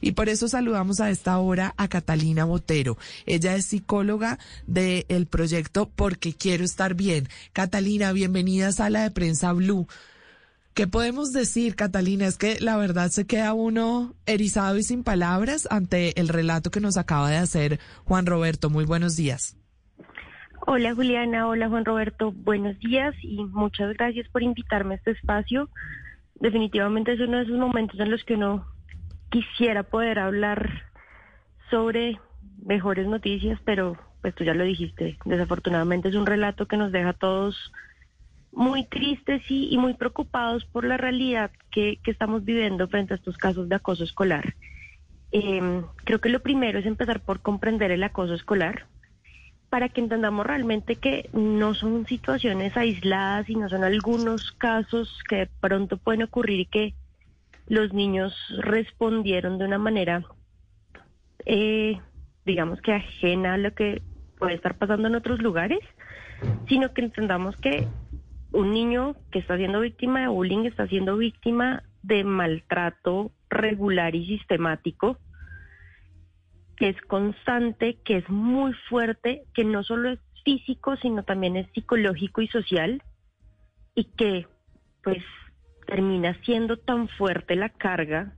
Y por eso saludamos a esta hora a Catalina Botero. Ella es psicóloga del proyecto Porque Quiero Estar Bien. Catalina, bienvenida a Sala de Prensa Blue. ¿Qué podemos decir, Catalina? Es que la verdad se queda uno erizado y sin palabras ante el relato que nos acaba de hacer Juan Roberto. Muy buenos días. Hola Juliana, hola Juan Roberto, buenos días y muchas gracias por invitarme a este espacio. Definitivamente es uno de esos momentos en los que uno quisiera poder hablar sobre mejores noticias, pero pues tú ya lo dijiste, desafortunadamente es un relato que nos deja a todos muy tristes y, muy preocupados por la realidad que, estamos viviendo frente a estos casos de acoso escolar. Em, creo que lo primero es empezar por comprender el acoso escolar para que entendamos realmente que no son situaciones aisladas y no son algunos casos que de pronto pueden ocurrir y que los niños respondieron de una manera, eh, digamos que ajena a lo que puede estar pasando en otros lugares, sino que entendamos que un niño que está siendo víctima de bullying está siendo víctima de maltrato regular y sistemático, que es constante, que es muy fuerte, que no solo es físico, sino también es psicológico y social, y que pues termina siendo tan fuerte la carga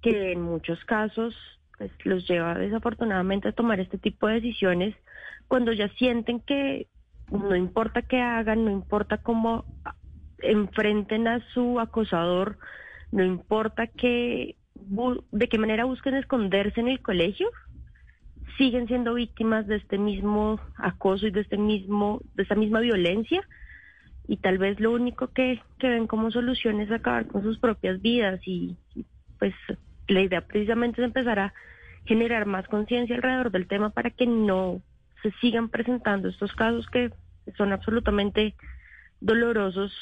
que en muchos casos pues, los lleva desafortunadamente a tomar este tipo de decisiones cuando ya sienten que no importa qué hagan, no importa cómo enfrenten a su acosador, no importa que, de qué manera busquen esconderse en el colegio, siguen siendo víctimas de este mismo acoso y de este mismo, de esta misma violencia y tal vez lo único que, ven como solución es acabar con sus propias vidas y pues la idea precisamente es empezar a generar más conciencia alrededor del tema para que no se sigan presentando estos casos que son absolutamente dolorosos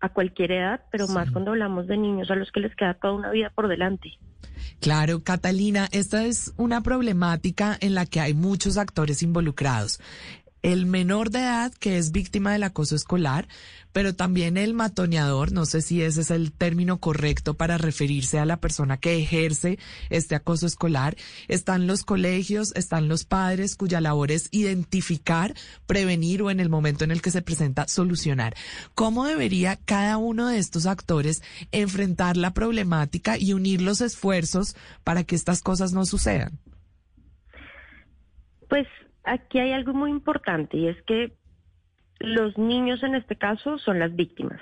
a cualquier edad, pero más cuando hablamos de niños a los que les queda toda una vida por delante. Claro, Catalina, esta es una problemática en la que hay muchos actores involucrados el menor de edad que es víctima del acoso escolar, pero también el matoneador, no sé si ese es el término correcto para referirse a la persona que ejerce este acoso escolar. Están los colegios, están los padres cuya labor es identificar, prevenir o en el momento en el que se presenta solucionar. ¿Cómo debería cada uno de estos actores enfrentar la problemática y unir los esfuerzos para que estas cosas no sucedan? Pues aquí hay algo muy importante y es que los niños en este caso son las víctimas.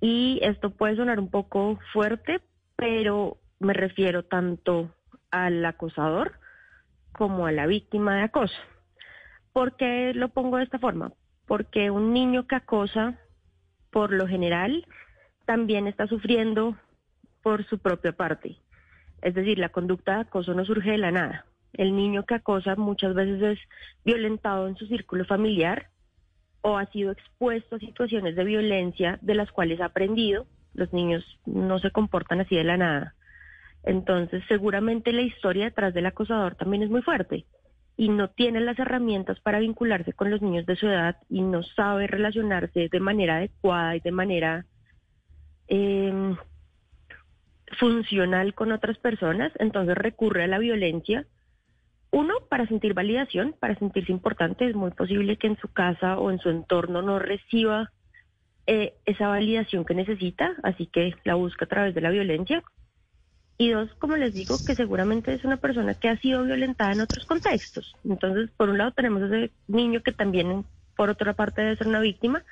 Y esto puede sonar un poco fuerte, pero me refiero tanto al acosador como a la víctima de acoso. ¿Por qué lo pongo de esta forma? Porque un niño que acosa, por lo general, también está sufriendo por su propia parte. Es decir, la conducta de acoso no surge de la nada. El niño que acosa muchas veces es violentado en su círculo familiar o ha sido expuesto a situaciones de violencia de las cuales ha aprendido. Los niños no se comportan así de la nada. Entonces, seguramente la historia detrás del acosador también es muy fuerte y no tiene las herramientas para vincularse con los niños de su edad y no sabe relacionarse de manera adecuada y de manera em, funcional con otras personas. Entonces recurre a la violencia uno, para sentir validación, para sentirse importante, es muy posible que en su casa o en su entorno no reciba eh, esa validación que necesita, así que la busca a través de la violencia. Y dos, como les digo, que seguramente es una persona que ha sido violentada en otros contextos. Entonces, por un lado tenemos a ese niño que también, por otra parte, debe ser una víctima.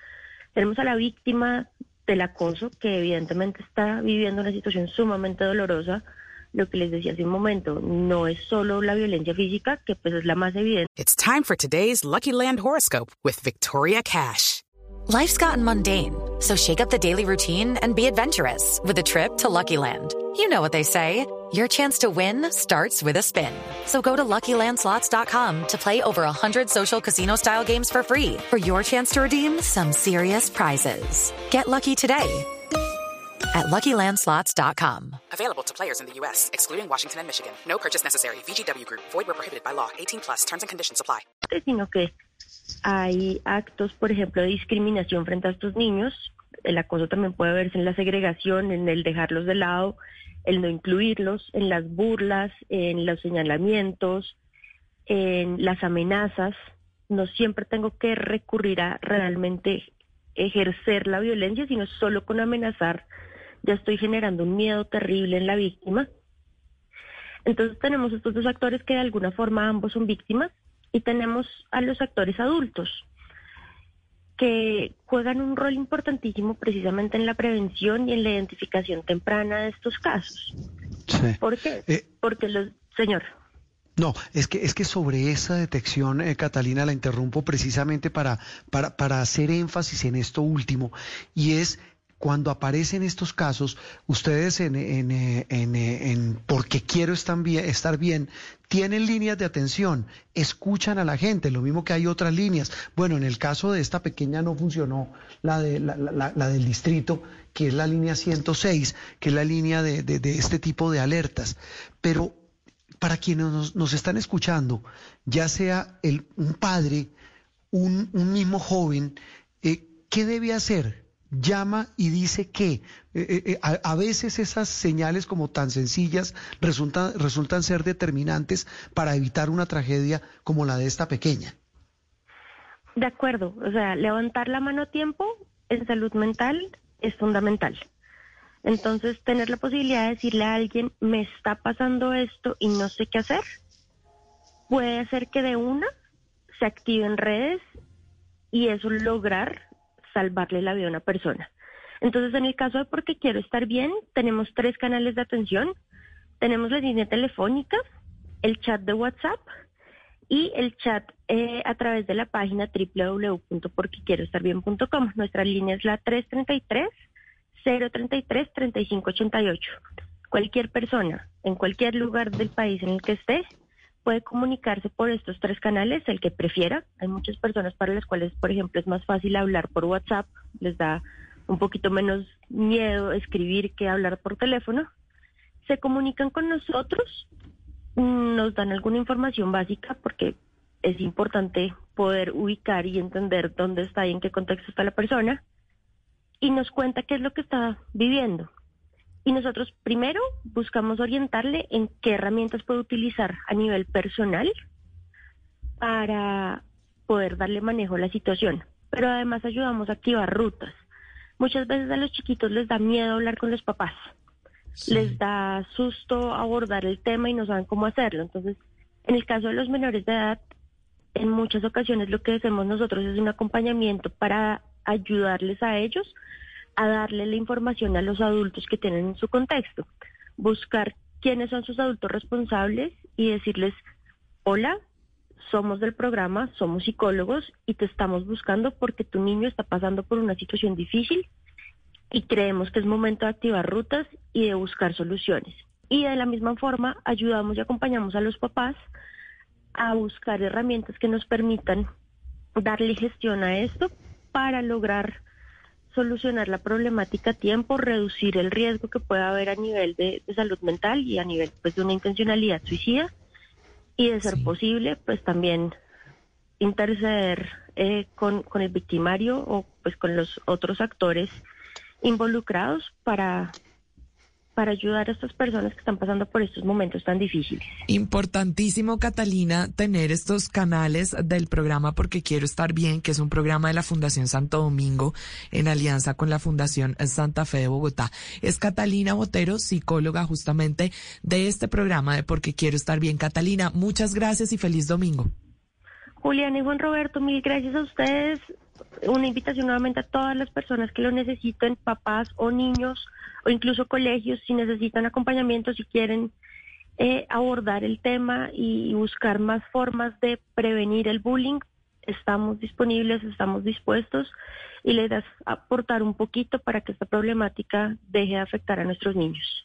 Tenemos a la víctima del acoso, que evidentemente está viviendo una situación sumamente dolorosa lo que les decía hace un momento, no es solo la violencia física, que pues es la más evidente. It's time for today's Lucky Land horoscope with Victoria Cash. Life's gotten mundane, so shake up the daily routine and be adventurous with a trip to Lucky Land. You know what they say. Your chance to win starts with a spin. So go to LuckyLandSlots.com to play over 100 social casino-style games for free for your chance to redeem some serious prizes. Get lucky today at LuckyLandSlots.com. Available to players in the U.S., excluding Washington and Michigan. No purchase necessary. VGW Group. Void where prohibited by law. 18 plus. Terms and conditions apply. Sino que hay actos, por ejemplo, de discriminación frente a estos niños. El acoso también puede verse en la segregación, en el dejarlos de lado, el no incluirlos, en las burlas, en los señalamientos, en las amenazas. No siempre tengo que recurrir a realmente ejercer la violencia, sino solo con amenazar ya estoy generando un miedo terrible en la víctima. Entonces tenemos estos dos actores que de alguna forma ambos son víctimas y tenemos a los actores adultos que juegan un rol importantísimo precisamente en la prevención y en la identificación temprana de estos casos. Sí. ¿Por qué? Eh, Porque los, señor. No, es que, es que sobre esa detección, eh, Catalina, la interrumpo precisamente para, para, para hacer énfasis en esto último, y es cuando aparecen estos casos, ustedes en, en, en, en porque quiero estar bien, tienen líneas de atención, escuchan a la gente, lo mismo que hay otras líneas. Bueno, en el caso de esta pequeña no funcionó la, de, la, del distrito, que es la línea 106, que es la línea de, de, este tipo de alertas. Pero para quienes nos, nos están escuchando, ya sea el, un padre, un, un mismo joven, eh, ¿qué debe hacer? Llama y dice que eh, eh, a, a, veces esas señales como tan sencillas resultan, resultan ser determinantes para evitar una tragedia como la de esta pequeña. De acuerdo, o sea, levantar la mano a tiempo en salud mental es fundamental. Entonces, tener la posibilidad de decirle a alguien, me está pasando esto y no sé qué hacer, puede hacer que de una se activen redes y eso lograr salvarle la vida a una persona. Entonces, en el caso de porque quiero estar bien, tenemos tres canales de atención. Tenemos la línea telefónica, el chat de WhatsApp y el chat eh, a través de la página www.porquequieroestarbien.com. Nuestra línea es la 333-033-3588. Cualquier persona en cualquier lugar del país en el que esté puede comunicarse por estos tres canales, el que prefiera. Hay muchas personas para las cuales, por ejemplo, es más fácil hablar por WhatsApp, les da un poquito menos miedo escribir que hablar por teléfono. Se comunican con nosotros, nos dan alguna información básica porque es importante poder ubicar y entender dónde está y en qué contexto está la persona y nos cuenta qué es lo que está viviendo. Y nosotros primero buscamos orientarle en qué herramientas puede utilizar a nivel personal para poder darle manejo a la situación. Pero además ayudamos a activar rutas. Muchas veces a los chiquitos les da miedo hablar con los papás. Sí. Les da susto abordar el tema y no saben cómo hacerlo. Entonces, en el caso de los menores de edad, en muchas ocasiones lo que hacemos nosotros es un acompañamiento para ayudarles a ellos a darle la información a los adultos que tienen en su contexto, buscar quiénes son sus adultos responsables y decirles, hola, somos del programa, somos psicólogos y te estamos buscando porque tu niño está pasando por una situación difícil y creemos que es momento de activar rutas y de buscar soluciones. Y de la misma forma ayudamos y acompañamos a los papás a buscar herramientas que nos permitan darle gestión a esto para lograr solucionar la problemática a tiempo, reducir el riesgo que pueda haber a nivel de, de salud mental y a nivel pues, de una intencionalidad suicida y de ser sí. posible pues también interceder eh, con, con el victimario o pues con los otros actores involucrados para para ayudar a estas personas que están pasando por estos momentos tan difíciles. Importantísimo, Catalina, tener estos canales del programa Porque Quiero Estar Bien, que es un programa de la Fundación Santo Domingo en alianza con la Fundación Santa Fe de Bogotá. Es Catalina Botero, psicóloga justamente de este programa de Porque Quiero Estar Bien. Catalina, muchas gracias y feliz domingo. Julián y Juan Roberto, mil gracias a ustedes. Una invitación nuevamente a todas las personas que lo necesiten, papás o niños o incluso colegios, si necesitan acompañamiento, si quieren eh, abordar el tema y buscar más formas de prevenir el bullying, estamos disponibles, estamos dispuestos y le das aportar un poquito para que esta problemática deje de afectar a nuestros niños.